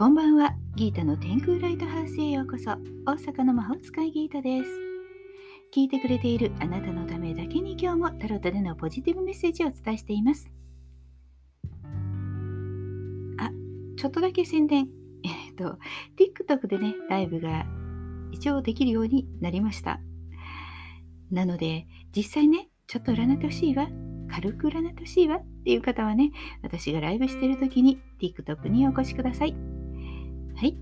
こんばんは。ギータの天空ライトハウスへようこそ。大阪の魔法使いギータです。聞いてくれているあなたのためだけに今日もタロットでのポジティブメッセージをお伝えしています。あ、ちょっとだけ宣伝。えっ、と、TikTok でね、ライブが一応できるようになりました。なので、実際ね、ちょっと占ってほしいわ軽く占ってほしいわっていう方はね、私がライブしてる時に TikTok にお越しください。はい。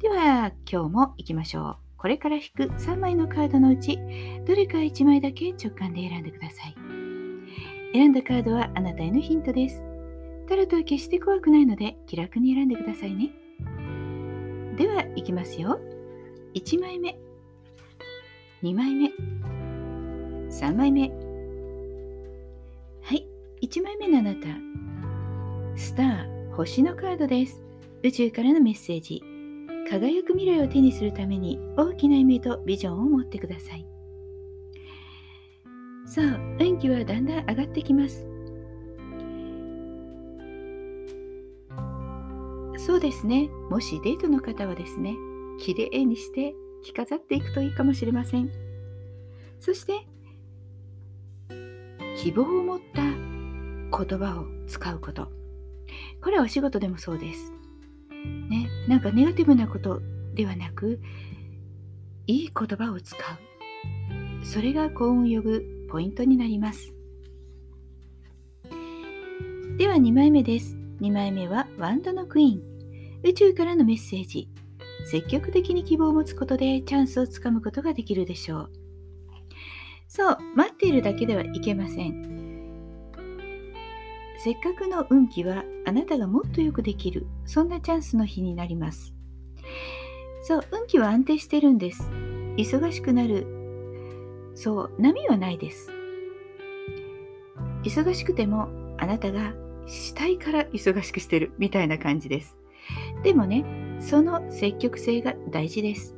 では、今日も行きましょう。これから引く3枚のカードのうち、どれか1枚だけ直感で選んでください。選んだカードはあなたへのヒントです。タロットは決して怖くないので、気楽に選んでくださいね。では、いきますよ。1枚目、2枚目、3枚目。はい1枚目のあなた、スター、星のカードです。宇宙からのメッセージ。輝く未来を手にするために大きな夢とビジョンを持ってください。さあ、運気はだんだん上がってきます。そうですね。もしデートの方はですね、綺麗にして着飾っていくといいかもしれません。そして、希望を持った言葉を使うこと。これはお仕事でもそうです。ね、なんかネガティブなことではなく、いい言葉を使う。それが幸運を呼ぶポイントになります。では2枚目です。2枚目はワンドのクイーン。宇宙からのメッセージ。積極的に希望を持つことでチャンスをつかむことができるでしょう。そう、待っているだけではいけません。せっかくの運気はあなたがもっとよくできるそんなチャンスの日になります。そう運気は安定してるんです。忙しくなる。そう波はないです。忙しくてもあなたがしたいから忙しくしてるみたいな感じです。でもねその積極性が大事です。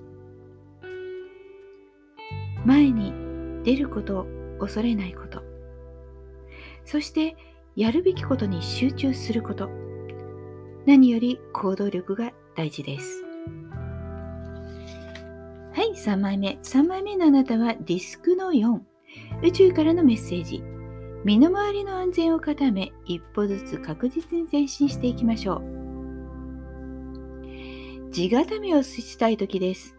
前に出ることを恐れないこと。そしてやるべきことに集中すること。何より行動力が大事です。はい、3枚目。3枚目のあなたはディスクの4。宇宙からのメッセージ。身の回りの安全を固め、一歩ずつ確実に前進していきましょう。地固めをしたい時です。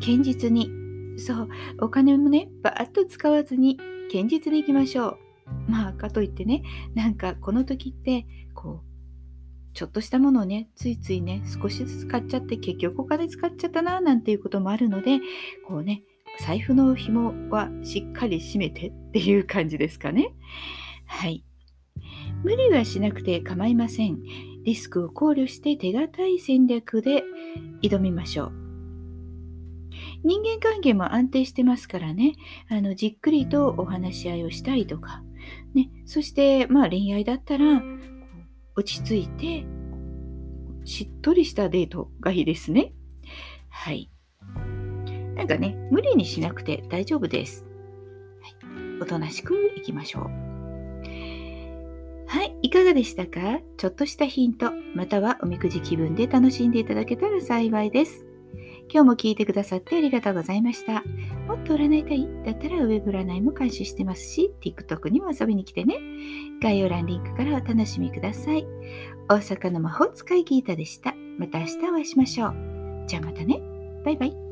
堅実に。そう、お金もね、バーッと使わずに堅実にいきましょう。まあかといってねなんかこの時ってこうちょっとしたものをねついついね少しずつ買っちゃって結局お金使っちゃったななんていうこともあるのでこうね財布の紐はしっかり締めてっていう感じですかね。はい。無理はしなくて構いません。リスクを考慮して手堅い戦略で挑みましょう。人間関係も安定してますからね。あのじっくりとお話し合いをしたりとかね、そして、まあ、恋愛だったら落ち着いてしっとりしたデートがいいですね。はい。なんかね、無理にしなくて大丈夫です。はい、おとなしくいきましょう。はい、いかがでしたか？ちょっとしたヒント、またはおみくじ気分で楽しんでいただけたら幸いです。今日も聞いてくださってありがとうございました。もっと占いたいだったらウェブ占いも監視してますし、TikTok にも遊びに来てね。概要欄リンクからお楽しみください。大阪の魔法使いギータでした。また明日お会いしましょう。じゃあまたね。バイバイ。